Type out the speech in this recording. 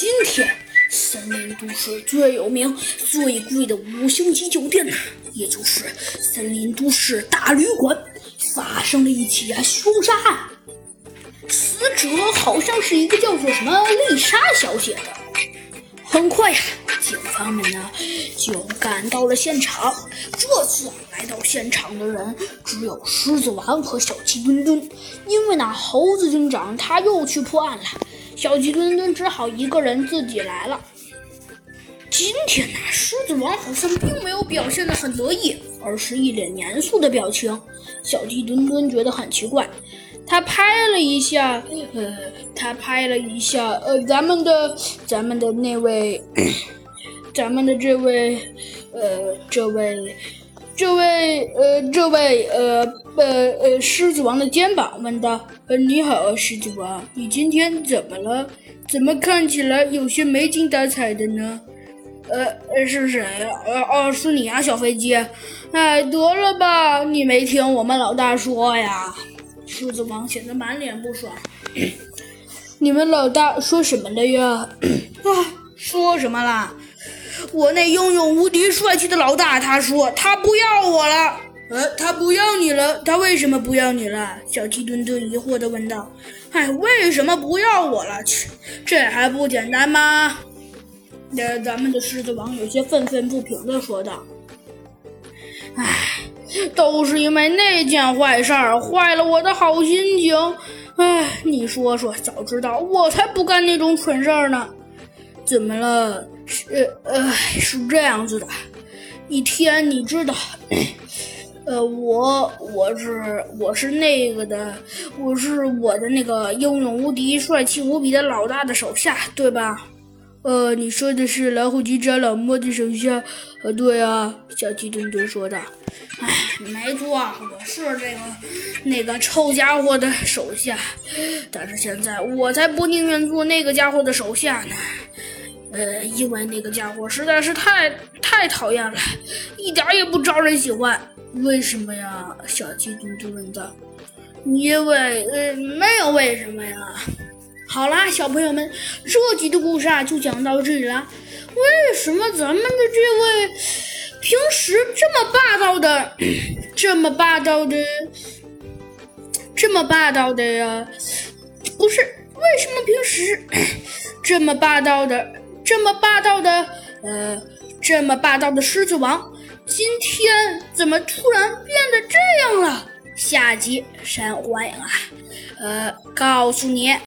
今天，森林都市最有名、最贵的五星级酒店呐，也就是森林都市大旅馆，发生了一起啊凶杀案。死者好像是一个叫做什么丽莎小姐的。很快呀，警方们呢就赶到了现场。这次来到现场的人只有狮子王和小鸡墩墩，因为呢猴子警长他又去破案了。小鸡墩墩只好一个人自己来了。今天呢，狮子王好像并没有表现得很得意，而是一脸严肃的表情。小鸡墩墩觉得很奇怪，他拍了一下，呃，他拍了一下，呃，咱们的，咱们的那位，咱们的这位，呃，这位。这位呃，这位呃呃呃，狮子王的肩膀问道：“呃，你好，狮子王，你今天怎么了？怎么看起来有些没精打采的呢？”呃呃，是谁呀？呃哦，是你啊，小飞机。哎，得了吧，你没听我们老大说呀？狮子王显得满脸不爽。你们老大说什么了呀？啊，说什么啦？我那英勇无敌、帅气的老大，他说他不要我了。呃，他不要你了？他为什么不要你了？小鸡墩墩疑惑地问道。哎，为什么不要我了？切，这还不简单吗？呃，咱们的狮子王有些愤愤不平地说道。哎，都是因为那件坏事儿，坏了我的好心情。哎，你说说，早知道我才不干那种蠢事儿呢。怎么了？是呃，是这样子的，一天你知道，呃，我我是我是那个的，我是我的那个英勇无敌、帅气无比的老大的手下，对吧？呃，你说的是老虎机长老莫的手下？呃，对啊，小鸡墩墩说的。哎，没错，我是这个那个臭家伙的手下，但是现在我才不宁愿做那个家伙的手下呢。呃，因为那个家伙实在是太太讨厌了，一点也不招人喜欢。为什么呀？小鸡墩墩问道。因为呃，没有为什么呀。好啦，小朋友们，这集的故事啊就讲到这里了。为什么咱们的这位平时这么霸道的，这么霸道的，这么霸道的呀？不是，为什么平时 这么霸道的？这么霸道的，呃，这么霸道的狮子王，今天怎么突然变得这样了？下集山欢迎啊，呃，告诉你。